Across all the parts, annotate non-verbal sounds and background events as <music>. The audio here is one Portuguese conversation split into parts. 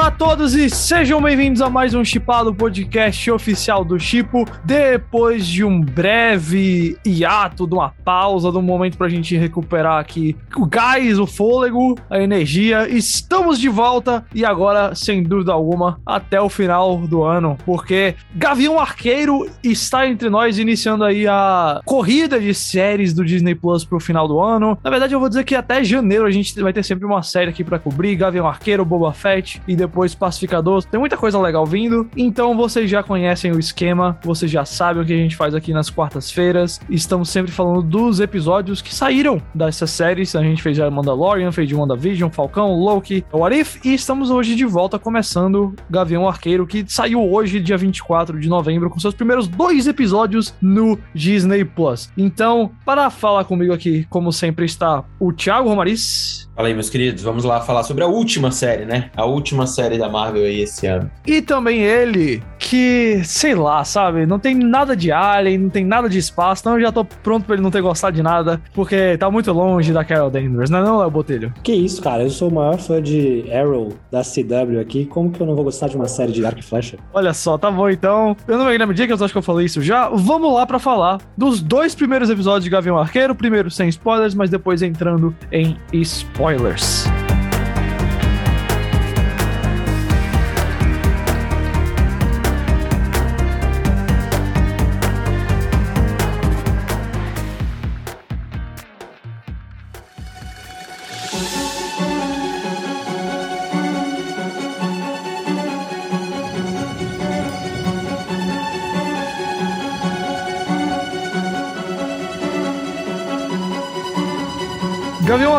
Olá a todos e sejam bem-vindos a mais um Chipado podcast oficial do Chipo. Depois de um breve hiato, de uma pausa, de um momento pra gente recuperar aqui o gás, o fôlego, a energia, estamos de volta e agora, sem dúvida alguma, até o final do ano, porque Gavião Arqueiro está entre nós, iniciando aí a corrida de séries do Disney Plus pro final do ano. Na verdade, eu vou dizer que até janeiro a gente vai ter sempre uma série aqui para cobrir: Gavião Arqueiro, Boba Fett e depois Pacificador. Tem muita coisa legal vindo, então vocês já conhecem o esquema, vocês já sabem o que a gente faz aqui nas quartas-feiras. Estamos sempre falando dos episódios que saíram dessas séries. A gente fez já Mandalorian, fez de WandaVision, Falcão, Loki, What If, e estamos hoje de volta começando Gavião Arqueiro, que saiu hoje, dia 24 de novembro, com seus primeiros dois episódios no Disney Plus. Então, para falar comigo aqui, como sempre, está o Thiago Romariz. Fala aí, meus queridos, vamos lá falar sobre a última série, né? A última série da Marvel aí esse ano. E também ele, que, sei lá, sabe, não tem nada de Alien, não tem nada de espaço, então eu já tô pronto pra ele não ter gostado de nada, porque tá muito longe da Carol Danvers, não é não, Léo Botelho? Que isso, cara, eu sou o maior fã de Arrow da CW aqui, como que eu não vou gostar de uma série de Dark Flash? Olha só, tá bom então, eu não me lembro dia que eu acho que eu falei isso já, vamos lá pra falar dos dois primeiros episódios de Gavião Arqueiro, primeiro sem spoilers, mas depois entrando em spoilers.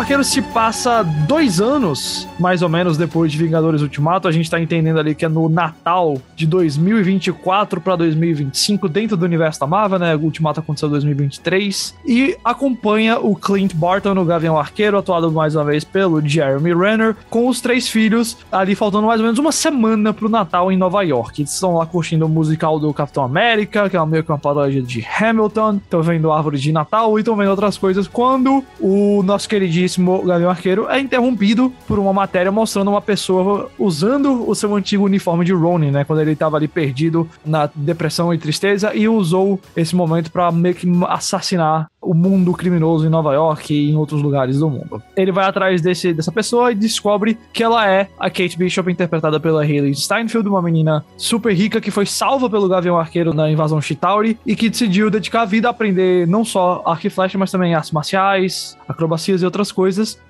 Arqueiro se passa dois anos, mais ou menos, depois de Vingadores Ultimato. A gente tá entendendo ali que é no Natal de 2024 para 2025, dentro do universo da Marvel, né? O Ultimato aconteceu em 2023. E acompanha o Clint Barton no Gavião Arqueiro, atuado mais uma vez pelo Jeremy Renner, com os três filhos, ali faltando mais ou menos uma semana pro Natal em Nova York. Eles estão lá curtindo o musical do Capitão América, que é meio que uma paródia de Hamilton. Estão vendo árvore de Natal e estão vendo outras coisas. Quando o nosso querido queridíssimo Gavião Arqueiro é interrompido por uma matéria mostrando uma pessoa usando o seu antigo uniforme de Ronin, né? Quando ele estava ali perdido na depressão e tristeza e usou esse momento para meio que assassinar o mundo criminoso em Nova York e em outros lugares do mundo. Ele vai atrás desse, dessa pessoa e descobre que ela é a Kate Bishop, interpretada pela Hayley Steinfeld, uma menina super rica que foi salva pelo Gavião Arqueiro na invasão Chitauri e que decidiu dedicar a vida a aprender não só arco e flecha, mas também artes marciais, acrobacias e outras coisas.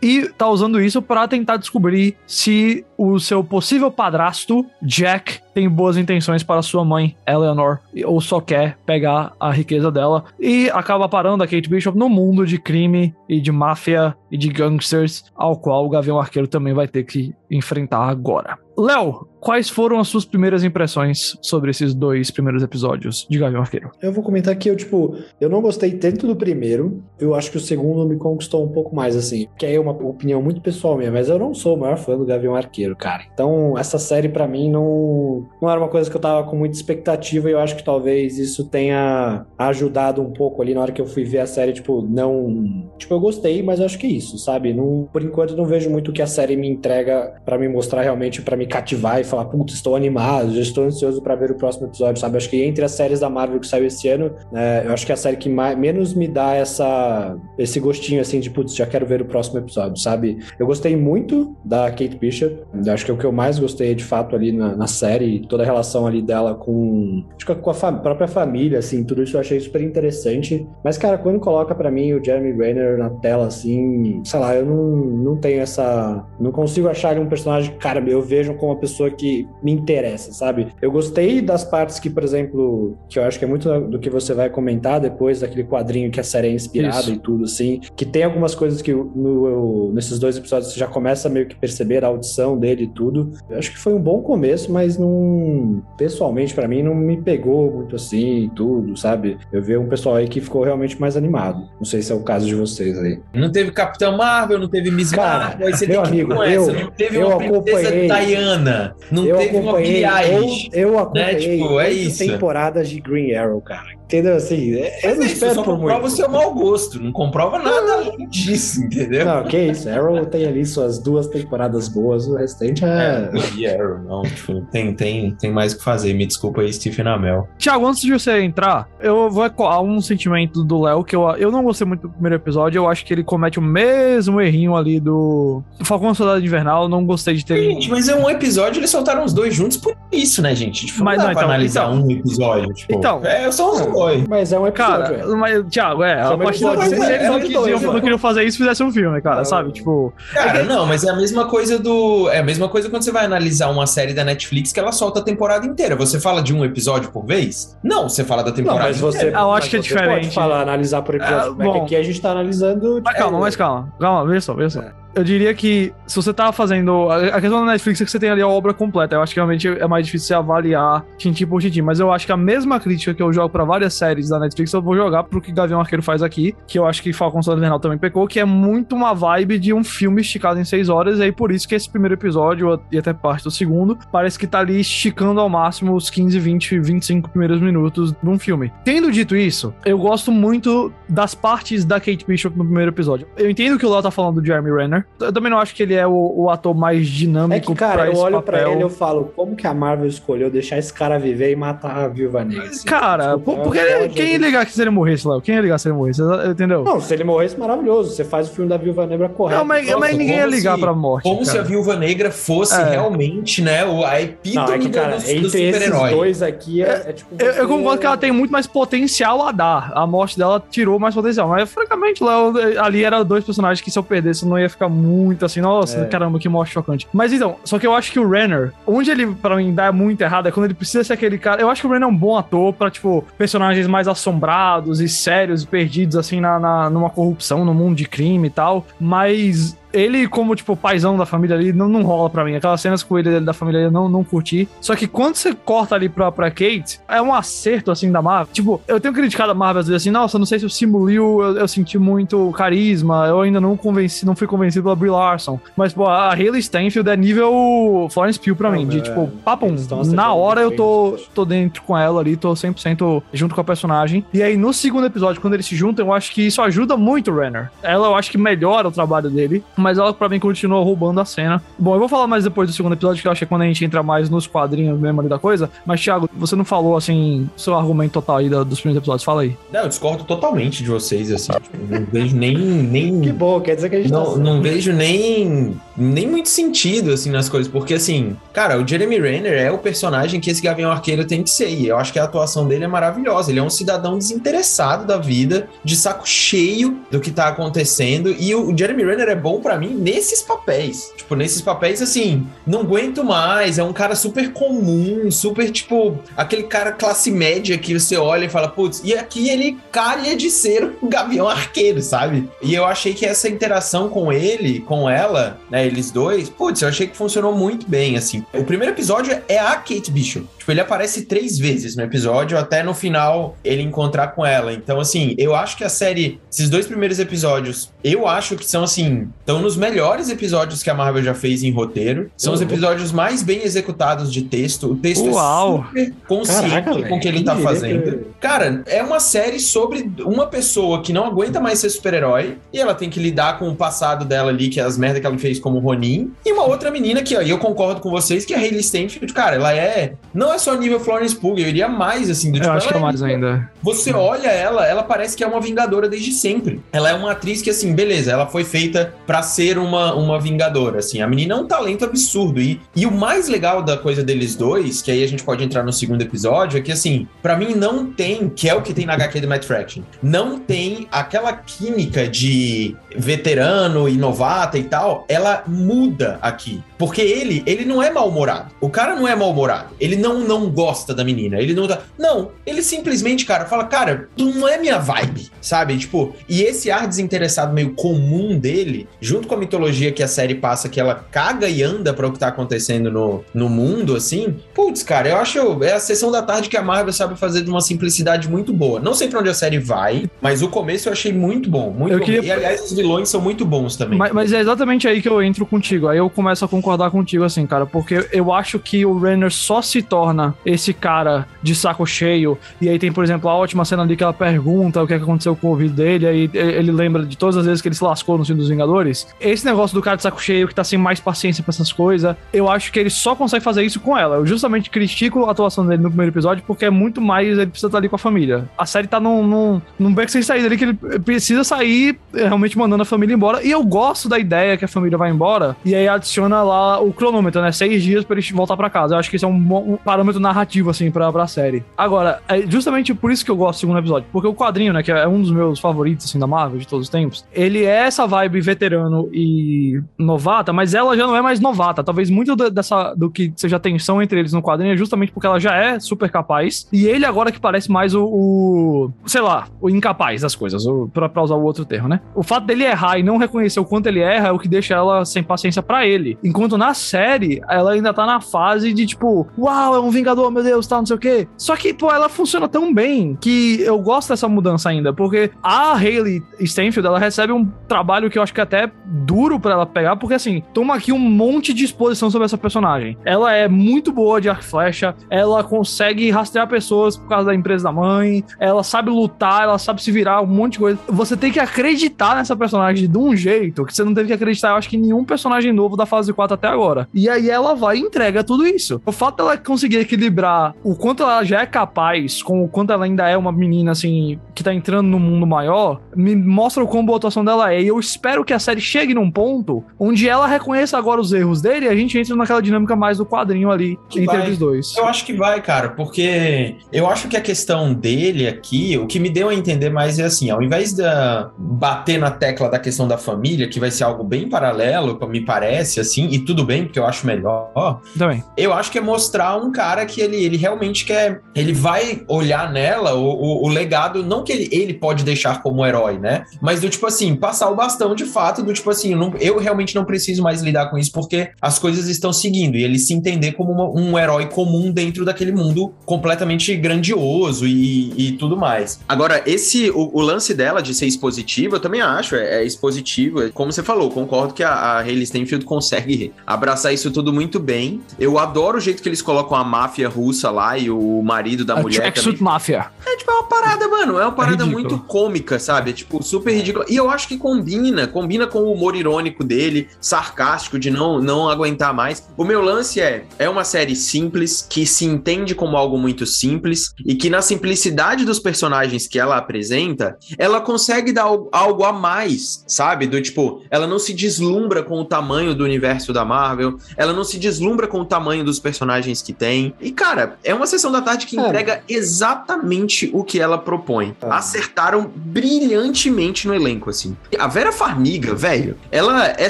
E tá usando isso para tentar descobrir se o seu possível padrasto, Jack, tem boas intenções para sua mãe, Eleanor, ou só quer pegar a riqueza dela e acaba parando a Kate Bishop no mundo de crime e de máfia e de gangsters, ao qual o Gavião Arqueiro também vai ter que enfrentar agora. Léo, quais foram as suas primeiras impressões sobre esses dois primeiros episódios de Gavião Arqueiro? Eu vou comentar que eu, tipo, eu não gostei tanto do primeiro, eu acho que o segundo me conquistou um pouco mais, assim, que é uma opinião muito pessoal minha, mas eu não sou o maior fã do Gavião Arqueiro, cara. Então, essa série para mim não, não era uma coisa que eu tava com muita expectativa e eu acho que talvez isso tenha ajudado um pouco ali na hora que eu fui ver a série, tipo, não... Tipo, eu gostei, mas eu acho que é isso, sabe? Não, por enquanto, não vejo muito o que a série me entrega para me mostrar realmente, para me cativar e falar, putz, estou animado, já estou ansioso para ver o próximo episódio, sabe? Acho que entre as séries da Marvel que saiu esse ano, né, eu acho que é a série que mais, menos me dá essa, esse gostinho assim de, putz, já quero ver o próximo episódio, sabe? Eu gostei muito da Kate Bishop, acho que é o que eu mais gostei de fato ali na, na série, toda a relação ali dela com, acho que com a própria família, assim, tudo isso eu achei super interessante. Mas, cara, quando coloca para mim o Jeremy Renner na tela, assim, sei lá, eu não, não tenho essa. Não consigo achar ele um personagem, cara, eu vejo como uma pessoa que me interessa, sabe? Eu gostei das partes que, por exemplo, que eu acho que é muito do que você vai comentar depois daquele quadrinho que a série é inspirada Isso. e tudo, assim, que tem algumas coisas que no, nesses dois episódios você já começa a meio que perceber a audição dele e tudo. Eu acho que foi um bom começo, mas não. Pessoalmente, para mim, não me pegou muito assim e tudo, sabe? Eu vi um pessoal aí que ficou realmente mais animado. Não sei se é o caso de vocês aí. Não teve Capitão Marvel, não teve Miss Cara, Marvel, aí você meu amigo, eu, Não teve eu uma princesa acompanhei. grana, não eu teve uma Billie Eilish. Eu, eu acompanhei Né? Tipo, é isso. temporadas de Green Arrow, cara. Entendeu? Assim, é- eu não é isso, espero só por comprova muito. o seu mau gosto, não comprova nada disso, entendeu? Não, que isso. Arrow tem ali suas duas temporadas boas, o restante é. É, não vi Arrow, não. Tipo, tem, tem, tem mais o que fazer. Me desculpa aí, Stephen Amell. Tiago, antes de você entrar, eu vou ecoar um sentimento do Léo que eu, eu não gostei muito do primeiro episódio. Eu acho que ele comete o mesmo errinho ali do Falcão Soldado Invernal. Eu não gostei de ter. Gente, mas é um episódio, eles soltaram os dois juntos por isso, né, gente? Tipo, Mas não não, então- analisar então- um episódio. Tipo, Então- é só os dois. Mas é um episódio. Cara, é. mas, Thiago, é, a partir do episódio, se, é eles não episódio, quisiam, não queriam fazer isso, fizesse um filme, cara, Não. sabe? Tipo, Cara, não, mas é a mesma coisa do. É a mesma coisa quando você vai analisar uma série da Netflix que ela solta a temporada inteira. Você fala de um episódio por vez? Não, você fala da Não, temporada mas você, inteira. Eu acho mas que é você diferente. Pode falar, analisar por episódio. Ah, é que bom. aqui a gente tá analisando. Mas calma, é, mas calma. Calma, veja só, veja só. Eu diria que se você tá fazendo. A questão da Netflix é que você tem ali a obra completa. Eu acho que realmente é mais difícil você avaliar tintim por tintim. Mas eu acho que a mesma crítica que eu jogo pra várias séries da Netflix, eu vou jogar pro que Gavião Arqueiro faz aqui. Que eu acho que Falcão Soldado Invernal também pecou, que é muito uma vibe de um filme esticado em seis horas. E aí por isso que esse primeiro episódio, e até parte do segundo, parece que tá ali esticando ao máximo os 15, 20, 25 primeiros minutos de um filme. Tendo dito isso, eu gosto muito das partes da Kate Bishop no primeiro episódio. Eu entendo que o Léo tá falando do Jeremy Renner. Eu também não acho que ele é o, o ator mais dinâmico É que, cara, pra eu olho pra papel. ele e eu falo, como que a Marvel escolheu deixar esse cara viver e matar a Viúva Negra? assim? Cara, Desculpa, por- porque é uma quem ia ligar que se ele morresse, Léo? Quem ia ligar se ele morresse? Entendeu? Não, se ele morresse, maravilhoso. Você faz o filme da Viúva Negra correto. Não, mas, Nossa, mas ninguém ia ligar se- pra morte. Como se cara. a Viúva Negra fosse É. realmente, né, o- a Não, epítome é que, cara, do, do entre esses super-herói. dois aqui é, é tipo. Eu, eu concordo que ela tem muito mais potencial a dar. A morte dela tirou mais potencial. Mas, francamente, Léo, ali eram dois personagens que se eu perdesse não ia ficar muito assim. Nossa, É. caramba, que morte chocante. Mas então, só que eu acho que o Renner, onde ele, pra mim, dá muito errado é quando ele precisa ser aquele cara. Eu acho que o Renner é um bom ator pra, tipo, personagens mais assombrados e sérios e perdidos, assim, na, na- numa corrupção, no mundo de crime e tal. Mas ele, como, tipo, paizão da família ali, não, não rola pra mim. Aquelas cenas com ele da família eu não, não curti. Só que quando você corta ali pra, pra Kate, é um acerto, assim, da Marvel. Tipo, eu tenho criticado a Marvel às vezes assim, nossa, não sei se o Simu Liu eu, eu senti muito carisma, eu ainda não convenci, não fui convencido pela Brie Larson. Mas, pô, a Hayley Steinfeld é nível Florence Pugh pra Não, mim. De, é, tipo, papum, na hora eu tô, acho. tô dentro com ela ali, tô 100% junto com a personagem. E aí, no segundo episódio, quando eles se juntam, eu acho que isso ajuda muito o Renner. Ela, eu acho que melhora o trabalho dele, mas ela, pra mim, continua roubando a cena. Bom, eu vou falar mais depois do segundo episódio, que eu acho que é quando a gente entra mais nos quadrinhos mesmo ali da coisa. Mas, Thiago, você não falou, assim, seu argumento total aí da- dos primeiros episódios. Fala aí. Não, eu discordo totalmente de vocês, assim. tipo, não vejo nem. nem... <laughs> Que bom, quer dizer que a gente Não, tá. não vejo nem, nem muito sentido, assim, nas coisas. Porque, assim, cara, o Jeremy Renner é o personagem que esse Gavião Arqueiro tem que ser. E eu acho que a atuação dele é maravilhosa. Ele é um cidadão desinteressado da vida, de saco cheio do que tá acontecendo. E o Jeremy Renner é bom pra mim nesses papéis. Tipo, nesses papéis, assim, não aguento mais. É um cara super comum, super, tipo, aquele cara classe média que você olha e fala, putz, e aqui ele calha de ser um Gavião Arqueiro, sabe? E eu achei que essa interação com ele, com ela, né, eles dois, putz, eu achei que funcionou muito bem, assim. O primeiro episódio é a Kate Bishop. Tipo, ele aparece três vezes no episódio, até no final ele encontrar com ela. Então, assim, eu acho que a série, esses dois primeiros episódios, eu acho que são, assim, estão nos melhores episódios que a Marvel já fez em roteiro. São os Uhum. episódios mais bem executados de texto. O texto Uau. é super consciente Caraca, com o que ele tá diria fazendo. Cara, é uma série sobre uma pessoa que não aguenta mais ser super-herói e ela tem que lidar com o passado dela ali, que é as merdas que ela fez como Ronin, e uma outra menina que, ó, e eu concordo com vocês, que é a Hayley Steinfeld, cara, ela é. Não é só nível Florence Pugh, eu iria mais, assim, do Eu tipo, acho que é ela mais ainda. você olha ela, ela parece que é uma vingadora desde sempre. Ela é uma atriz que, assim, beleza, ela foi feita pra ser uma, uma vingadora, assim. A menina é um talento absurdo. E, e o mais legal da coisa deles dois, que aí a gente pode entrar no segundo episódio, é que, assim, pra mim não tem, que é o que tem na HQ do Matt Fraction, não tem aquela química de veterano e novata e tal, ela muda aqui. Porque ele, ele não é mal-humorado. O cara não é mal-humorado. Ele não não gosta da menina. Ele não tá. Não, ele simplesmente, cara, fala, cara, tu não é minha vibe, sabe? Tipo, e esse ar desinteressado meio comum dele, junto com a mitologia que a série passa, que ela caga e anda para o que tá acontecendo no, no mundo, assim. Putz, cara, eu acho. É a sessão da tarde que a Marvel sabe fazer de uma simplicidade muito boa. Não sei pra onde a série vai, mas o começo eu achei muito bom. Muito Eu bom. queria- E aliás, os vilões são muito bons também. Mas, mas é exatamente aí que eu entro contigo. Aí eu começo a concordar contigo, assim, cara. Porque eu acho que o Renner só se torna esse cara de saco cheio. E aí tem, por exemplo, a ótima cena ali que ela pergunta o que é que aconteceu com o ouvido dele. Aí ele lembra de todas as vezes que ele se lascou no filme dos Vingadores. Esse negócio do cara de saco cheio que tá sem mais paciência pra essas coisas. Eu acho que ele só consegue fazer isso com ela. Eu justamente critico a atuação dele no primeiro episódio porque é muito mais. Ele precisa estar ali com a família. A série tá num, num, num beco sem saída ali que ele precisa sair eh, realmente mandando a família embora. E eu gosto da ideia que a família vai embora. E aí adiciona lá o cronômetro, né? Seis dias pra ele voltar pra casa. Eu acho que isso é um, um parâmetro narrativo, assim, pra, pra série. Agora, é justamente por isso que eu gosto do segundo episódio. Porque o quadrinho, né? Que é um dos meus favoritos, assim, da Marvel de todos os tempos. Ele é essa vibe veterano e novata, mas ela já não é mais novata. Talvez muito da- dessa, do que seja tensão entre eles no quadrinho é justamente porque ela já é super capaz. E ele agora que parece mais o, o sei lá, o incapaz das coisas, o, pra, pra usar o outro termo, né? O fato dele errar e não reconhecer o quanto ele erra é o que deixa ela sem paciência pra ele. Enquanto na série, ela ainda tá na fase de tipo, uau, é um vingador, meu Deus, tal, não sei o quê. Só que, pô, ela funciona tão bem que eu gosto dessa mudança ainda, porque a Hayley Stenfield, ela recebe um trabalho que eu acho que é até duro pra ela pegar, porque assim, toma aqui um monte de exposição sobre essa personagem. Ela é muito boa de arco flecha, ela consegue rastrear pessoas por causa da empresa da mãe, ela sabe lutar, ela sabe se virar, um monte de coisa. Você tem que acreditar nessa personagem de um jeito que você não teve que acreditar, eu acho que nenhum personagem novo da fase 4 até agora. E aí ela vai e entrega tudo isso. O fato dela conseguir equilibrar o quanto ela já é capaz com o quanto ela ainda é uma menina, assim, que tá entrando no mundo maior, me mostra o quão boa a atuação dela é. E eu espero que a série chegue num ponto onde ela reconheça agora os erros dele e a gente entra naquela dinâmica mais do quadrinho ali Que entre vai. eles dois. Eu acho que vai, cara, porque eu acho que a questão dele aqui, o que me deu a entender mais é assim, ao invés da bater na tecla da questão da família, que vai ser algo bem paralelo, me parece, assim, e tudo bem, porque eu acho melhor, Também. eu acho que é mostrar um cara que ele, ele realmente quer. Ele vai olhar nela o, o, o legado, não que ele, ele pode deixar como herói, né? Mas do tipo assim, passar o bastão de fato, do tipo assim, eu, não- eu realmente não preciso mais lidar com isso porque as coisas estão seguindo. E ele se entender como uma- um herói comum dentro daquele mundo completamente grandioso e, e tudo mais. Agora, esse o, o lance dela de ser expositiva, eu também acho, é, é expositivo. É Como você falou, concordo que a, a Hayley Steinfeld consegue abraçar isso tudo muito bem. Eu adoro o jeito que eles colocam a máfia russa lá e o marido da A mulher também. Tracksuit Mafia. É tipo é uma parada, mano. É uma parada ridículo. muito cômica, sabe? É, tipo, super ridícula. E eu acho que combina, combina com o humor irônico dele, sarcástico, de não, não aguentar mais. O meu lance é: é uma série simples, que se entende como algo muito simples, e que na simplicidade dos personagens que ela apresenta, ela consegue dar al- algo a mais, sabe? Do tipo, ela não se deslumbra com o tamanho do universo da Marvel, ela não se deslumbra com o tamanho dos personagens que tem. E, cara, é uma sessão da tarde que É. entrega exatamente o que ela propõe. Ah. Acertaram brilhantemente no elenco, assim. A Vera Farmiga, velho, ela é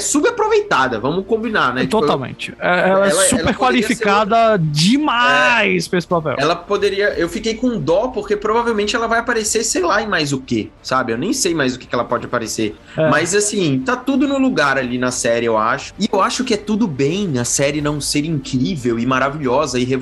subaproveitada, vamos combinar, né? Tipo, Totalmente. É- ela, Ela- é ela super poderia qualificada demais pra esse papel. Ela poderia. Eu fiquei com dó, porque provavelmente ela vai aparecer, sei lá, em mais o quê, sabe? Eu nem sei mais o que, que ela pode aparecer. É. Mas assim, tá tudo no lugar ali na série, eu acho. E eu acho que é tudo bem a série não ser incrível e maravilhosa e revolucionária,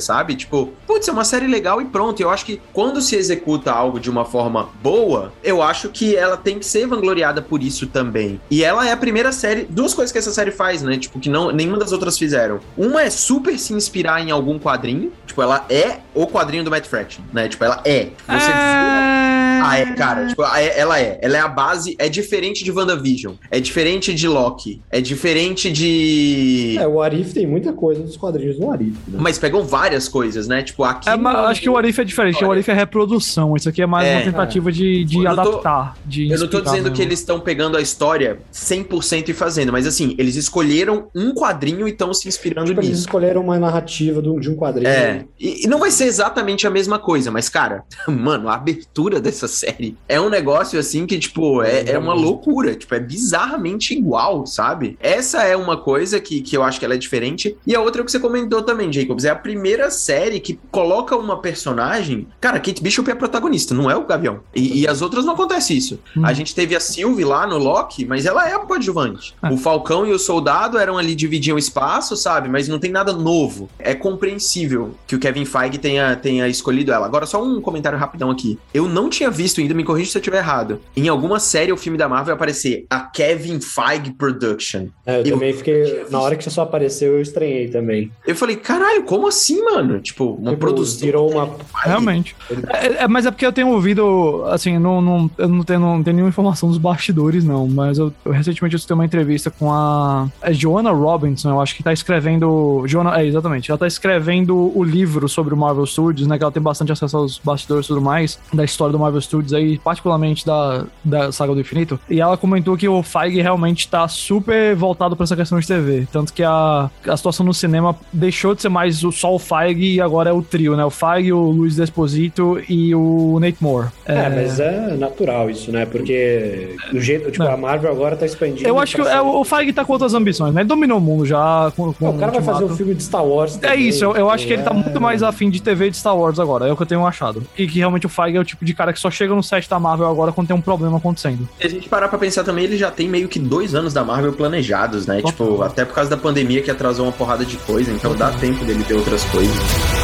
sabe? Tipo, putz, é uma série legal e pronto. Eu acho que quando se executa algo de uma forma boa, eu acho que ela tem que ser vangloriada por isso também. E ela é a primeira série. Duas coisas que essa série faz, né? Tipo, que não, nenhuma das outras fizeram. Uma é super se inspirar em algum quadrinho. Tipo, ela é o quadrinho do Matt Fraction, né? Tipo, ela é. Você vê ah, é, cara. Tipo, a- ela é. Ela é a base. É diferente de WandaVision. É diferente de Loki. É diferente de. É, o Arif tem muita coisa dos quadrinhos do Arif. Né? Mas pegam várias coisas, né? Tipo, aqui. É, mas acho que o Arif é diferente. O Arif é reprodução. Isso aqui é mais É. uma tentativa de, de Eu não tô- adaptar. de Eu não tô dizendo mesmo. que eles estão pegando a história 100% e fazendo, mas assim, eles escolheram um quadrinho e estão se inspirando Tipo, eles nisso. escolheram uma narrativa do- de um quadrinho. É, e, e não vai ser exatamente a mesma coisa, mas cara, <laughs> mano, a abertura dessa série. É um negócio assim que, tipo, é, é uma loucura. Tipo, é bizarramente igual, sabe? Essa é uma coisa que, que eu acho que ela é diferente. E a outra é o que você comentou também, Jacobs. É a primeira série que coloca uma personagem. Cara, Kate Bishop é a protagonista, não é o Gavião. E, e as outras não acontece isso. Hum. A gente teve a Sylvie lá no Loki, mas ela é a coadjuvante. Ah. O Falcão e o Soldado eram ali, dividiam espaço, sabe? Mas não tem nada novo. É compreensível que o Kevin Feige tenha, tenha escolhido ela. Agora, só um comentário rapidão aqui. Eu não tinha visto ainda, me corrija se eu estiver errado. Em alguma série ou filme da Marvel aparecer a Kevin Feige Production. É, eu, eu também fiquei. Na hora que você só apareceu, eu estranhei também. Eu falei, caralho, como assim, mano? Tipo, uma tipo, produção. Virou uma. Realmente. É, é, mas é porque eu tenho ouvido, assim, não, não, eu não tenho, não tenho nenhuma informação dos bastidores, não. Mas eu, eu recentemente eu uma entrevista com a. É Joanna Robinson, eu acho que tá escrevendo. Joanna, é, exatamente. Ela tá escrevendo o livro sobre o Marvel Studios, né? Que ela tem bastante acesso aos bastidores e tudo mais, da história do Marvel Studios aí, particularmente da, da Saga do Infinito. E ela comentou que o Feige realmente tá super voltado para essa questão de TV. Tanto que a, a situação no cinema deixou de ser mais o, só o Feige e agora é o trio, né? O Feige, o Luiz Desposito e o Nate Moore. É, é mas é natural isso, né? Porque o jeito, tipo, a Marvel agora tá expandindo. Eu acho que é, o Feige tá com outras ambições, né? Ele dominou o mundo já. Com, com o cara vai fazer um filme de Star Wars. Também, é isso, eu, eu acho que ele tá muito mais afim de TV de Star Wars agora. É o que eu tenho achado. E que realmente o Feige é o tipo de cara que só chega no set da Marvel agora quando tem um problema acontecendo. Se a gente parar pra pensar também, ele já tem meio que dois anos da Marvel planejados, né? Tipo, até por causa da pandemia que atrasou uma porrada de coisa, então dá tempo dele ter outras coisas.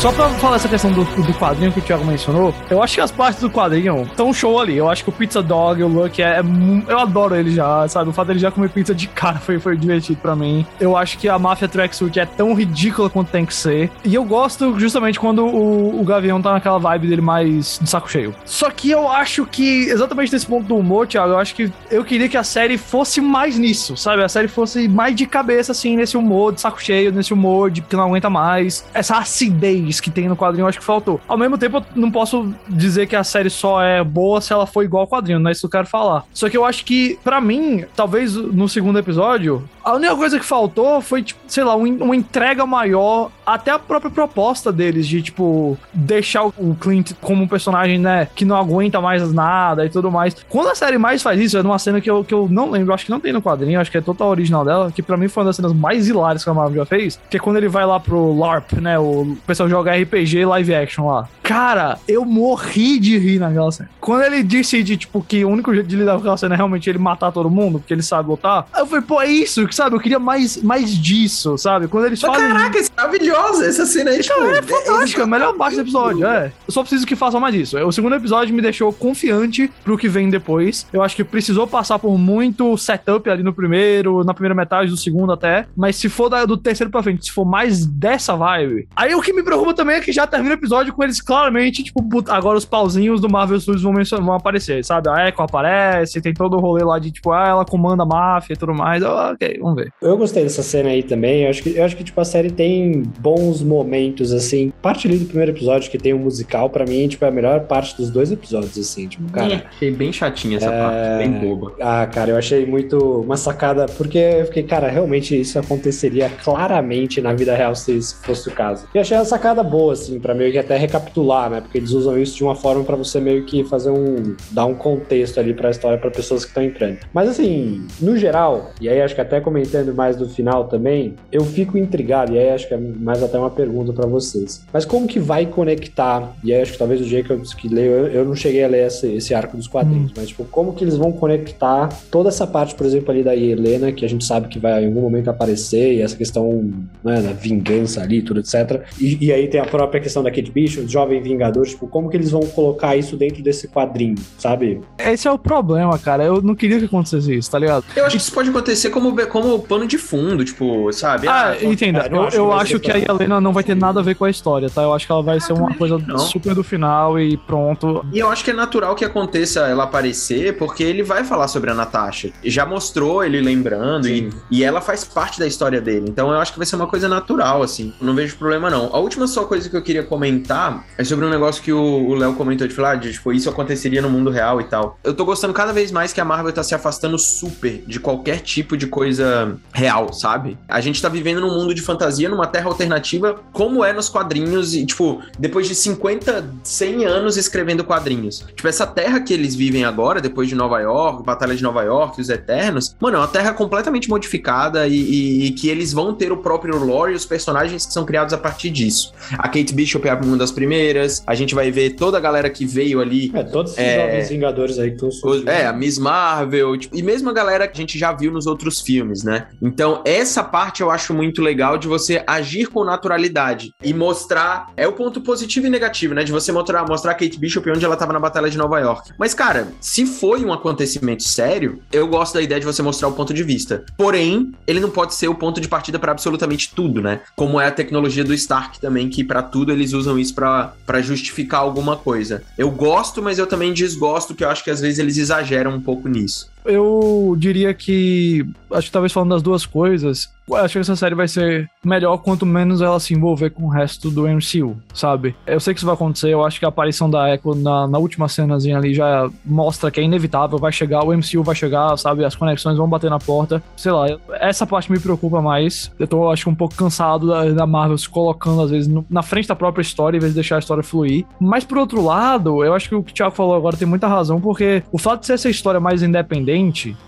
Só pra falar essa questão do, do quadrinho que o Thiago mencionou, eu acho que as partes do quadrinho estão show ali. Eu acho que o Pizza Dog, o Luck, é, é, eu adoro ele já, sabe? O fato dele já comer pizza de cara foi, foi divertido pra mim. Eu acho que a Máfia Tracksuit é tão ridícula quanto tem que ser. E eu gosto justamente quando o, o Gavião tá naquela vibe dele mais de saco cheio. Só que eu acho que, exatamente nesse ponto do humor, Thiago, eu acho que eu queria que a série fosse mais nisso, sabe? A série fosse mais de cabeça, assim, nesse humor de saco cheio, nesse humor de que não aguenta mais. Essa acidez que tem no quadrinho, eu acho que faltou. Ao mesmo tempo, eu não posso dizer que a série só é boa se ela for igual ao quadrinho, não é isso que eu quero falar. Só que eu acho que, para mim, talvez no segundo episódio, a única coisa que faltou foi, tipo, sei lá, uma entrega maior, até a própria proposta deles de, tipo, deixar o Clint como um personagem, né, que não aguenta mais nada e tudo mais. Quando a série mais faz isso, é numa cena que eu, que eu não lembro, acho que não tem no quadrinho, acho que é total original dela, que para mim foi uma das cenas mais hilárias que a Marvel já fez, que é quando ele vai lá pro LARP, né, o pessoal joga RPG live action lá. Cara, eu morri de rir naquela cena. Quando ele decide, tipo, que o único jeito de lidar com aquela cena é realmente ele matar todo mundo, porque ele sabe lutar, eu falei, pô, é isso, sabe? Eu queria mais, mais disso, sabe? Quando eles Mas falam. Caraca, isso é maravilhosa essa cena aí, tipo. Cara, é fantástica, é a melhor parte do episódio, é. Eu só preciso que façam mais isso. O segundo episódio me deixou confiante pro que vem depois. Eu acho que precisou passar por muito setup ali no primeiro, na primeira metade do segundo até. Mas se for da, do terceiro pra frente, se for mais dessa vibe. Aí o que me preocupa também é que já termina o episódio com eles claramente, tipo, agora os pauzinhos do Marvel Studios vão, vão aparecer, sabe? A Echo aparece, tem todo o rolê lá de, tipo, ah, ela comanda a máfia e tudo mais. Oh, ok, vamos ver. Eu gostei dessa cena aí também. Eu acho que, eu acho que tipo, a série tem bons momentos, assim. Parte ali do primeiro episódio que tem o um musical, pra mim, tipo, é a melhor parte dos dois episódios, assim. Tipo, cara. É, achei bem chatinha essa é... parte, bem boba. Ah, cara, eu achei muito uma sacada, porque eu fiquei, cara, realmente isso aconteceria claramente na vida real se fosse o caso. E achei a sacada boa, assim, para meio que até recapitular, né? Porque eles usam isso de uma forma para você meio que fazer um dar um contexto ali para a história para pessoas que estão entrando. Mas assim, no geral, e aí acho que até comentando mais do final também, eu fico intrigado e aí acho que é mais até uma pergunta para vocês. Mas como que vai conectar? E aí acho que talvez o Jacobs que leu, eu, eu não cheguei a ler esse, esse arco dos quadrinhos, hum. mas tipo, como que eles vão conectar toda essa parte, por exemplo, ali da Helena, que a gente sabe que vai em algum momento aparecer e essa questão né, da vingança ali, tudo etc. E, e aí tem a própria questão da Kate Bishop, jovem em Vingadores, tipo, como que eles vão colocar isso dentro desse quadrinho, sabe? Esse é o problema, cara. Eu não queria que acontecesse isso, tá ligado? Eu acho que isso pode acontecer como, como pano de fundo, tipo, sabe? Ah, entenda. Eu, eu acho que a Helena não vai ter nada a ver com a história, tá? Eu acho que ela vai ser uma coisa não. super do final e pronto. E eu acho que é natural que aconteça ela aparecer, porque ele vai falar sobre a Natasha. Já mostrou ele lembrando e, e ela faz parte da história dele. Então eu acho que vai ser uma coisa natural, assim. Não vejo problema, não. A última só coisa que eu queria comentar é sobre um negócio que o Léo comentou de falar, de tipo, isso aconteceria no mundo real e tal. Eu tô gostando cada vez mais que a Marvel tá se afastando super de qualquer tipo de coisa real, sabe? A gente tá vivendo num mundo de fantasia, numa terra alternativa, como é nos quadrinhos, e, tipo, depois de 50, 100 anos escrevendo quadrinhos. Tipo, essa terra que eles vivem agora, depois de Nova York, Batalha de Nova York, os Eternos, mano, é uma terra completamente modificada e, e, e que eles vão ter o próprio lore e os personagens que são criados a partir disso. A Kate Bishop é uma das primeiras, a gente vai ver toda a galera que veio ali. É, todos esses É. jovens Vingadores aí que estão Os- É, a Miss Marvel, tipo, e mesmo a galera que a gente já viu nos outros filmes, né? Então, essa parte eu acho muito legal de você agir com naturalidade e mostrar. É o ponto positivo e negativo, né? De você mostrar, mostrar a Kate Bishop onde ela tava na Batalha de Nova York. Mas, cara, se foi um acontecimento sério, eu gosto da ideia de você mostrar o ponto de vista. Porém, ele não pode ser o ponto de partida para absolutamente tudo, né? Como é a tecnologia do Stark também, que pra tudo eles usam isso pra pra justificar alguma coisa. Eu gosto, mas eu também desgosto, que eu acho que às vezes eles exageram um pouco nisso. Eu diria que. Acho que talvez falando das duas coisas, acho que essa série vai ser melhor quanto menos ela se envolver com o resto do MCU, sabe? Eu sei que isso vai acontecer, eu acho que a aparição da Echo na, na última cenazinha ali já mostra que é inevitável, vai chegar, o MCU vai chegar, sabe? As conexões vão bater na porta. Sei lá, essa parte me preocupa mais. Eu tô, acho que, um pouco cansado da, da Marvel se colocando, às vezes, no- na frente da própria história, em vez de deixar a história fluir. Mas, por outro lado, eu acho que o que o Thiago falou agora tem muita razão, porque o fato de ser essa história mais independente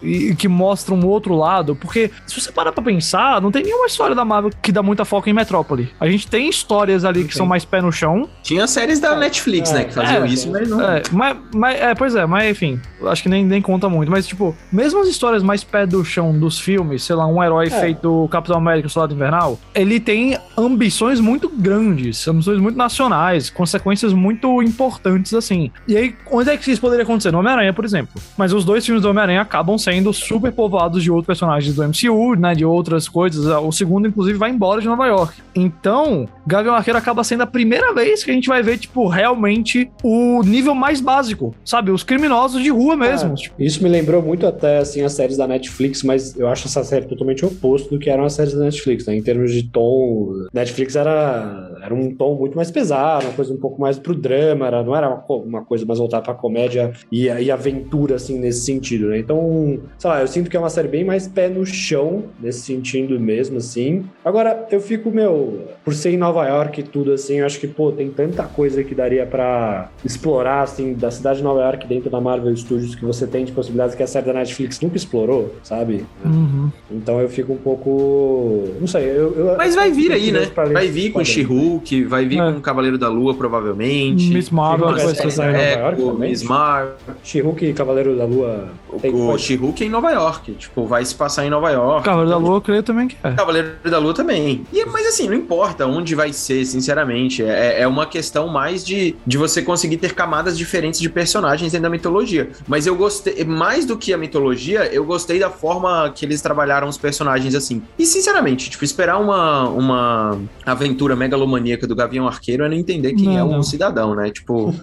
e, e que mostra um outro lado, porque se você parar pra pensar, não tem nenhuma história da Marvel que dá muita foco em Metrópole. A gente tem histórias ali Não que são mais pé no chão. Tinha séries da Netflix, é, né, que faziam é, isso, mas não. É, mas, mas, é, pois é, mas enfim, acho que nem, nem conta muito. Mas, tipo, mesmo as histórias mais pé do chão dos filmes, sei lá, um herói É. feito Capitão América, Soldado Invernal, ele tem ambições muito grandes, ambições muito nacionais, consequências muito importantes, assim. E aí, onde é que isso poderia acontecer? No Homem-Aranha, por exemplo. Mas os dois filmes do Homem-Aranha acabam sendo super povoados de outros personagens do MCU, né, de outras coisas. O segundo, inclusive, vai embora de Nova York. Então, Gavião Arqueiro acaba sendo a primeira vez que a gente vai ver, tipo, realmente o nível mais básico, sabe? Os criminosos de rua mesmo. É, Isso me lembrou muito até assim as séries da Netflix, mas eu acho essa série totalmente oposto do que eram as séries da Netflix, né? Em termos de tom, Netflix era, era um tom muito mais pesado, uma coisa um pouco mais pro drama, era, não era uma, uma coisa mais voltada pra comédia e, e aventura, assim, nesse sentido, né? Então, sei lá, eu sinto que é uma série bem mais pé no chão, nesse sentido mesmo, assim. Agora, eu fico, meu, por ser em Nova York e tudo, assim, eu acho que, pô, tem tanta coisa que daria pra explorar, assim, da cidade de Nova York dentro da Marvel Studios que você tem de possibilidades que a série da Netflix nunca explorou, sabe? uhum. Então eu fico um pouco. Não sei, eu. eu Mas vai vir aí, né? Vai vir com. She-Hulk, vai vir É. com o Cavaleiro da Lua, provavelmente. Miss Marvel, vai vai ser sair em Nova York o também? Miss Marvel. She-Hulk e Cavaleiro da Lua. O She-Hulk é em Nova York. Tipo, vai se passar em Nova York. Cavaleiro da Então, Lua, eu creio também que é. Cavaleiro da Lua também. E, mas assim, não importa onde vai ser, sinceramente. É, é uma questão mais de, de você conseguir ter camadas diferentes de personagens dentro da mitologia. Mas eu gostei, mais do que a mitologia, eu gostei da forma que eles trabalharam os personagens assim. E sinceramente, tipo, esperar uma, uma aventura megalomaníaca do Gavião Arqueiro é não entender quem Não, é o não. cidadão, né? Tipo,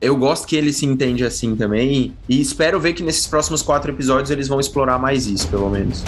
eu gosto que ele se entende assim também. E espero ver que nesses próximos quatro episódios eles vão explorar mais isso, pelo menos.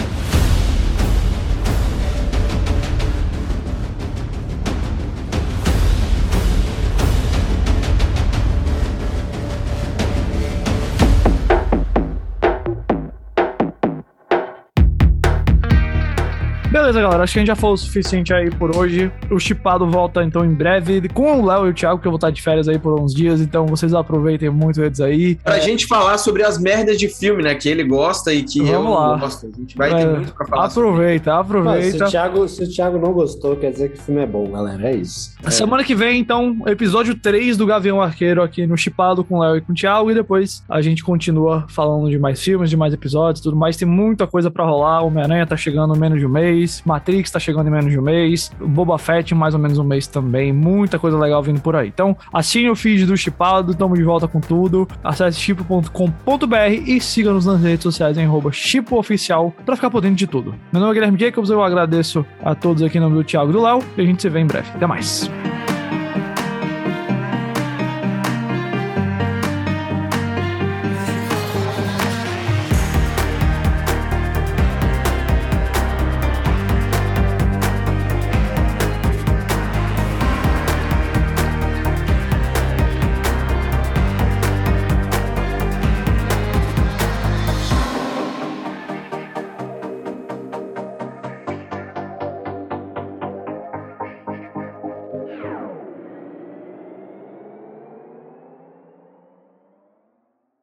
Beleza, galera. Acho que a gente já falou o suficiente aí por hoje. O Chipado volta então em breve com o Léo e o Thiago, que eu vou estar de férias aí por uns dias. Então vocês aproveitem muito eles aí. Pra gente falar sobre as merdas de filme, né? Que ele gosta e que eu Vamos lá. não gosto. A gente vai ter É, muito pra falar sobre. Aproveita, Ah, se, aproveita. o Thiago, se o Thiago não gostou, quer dizer que o filme é bom, galera. É isso. Semana que vem, então, episódio 3 do Gavião Arqueiro aqui no Chipado com o Léo e com o Thiago. E depois a gente continua falando de mais filmes, de mais episódios tudo mais. Tem muita coisa pra rolar. Homem-Aranha tá chegando em menos de um mês. Matrix tá chegando em menos de um mês, Boba Fett mais ou menos um mês também, muita coisa legal vindo por aí. Então, assine o feed do Chipado, tamo de volta com tudo, acesse chipo.com.br e siga-nos nas redes sociais em chipooficial pra ficar por dentro de tudo. Meu nome é Guilherme Jacobs, eu agradeço a todos aqui no nome do Thiago do Léo e a gente se vê em breve. Até mais.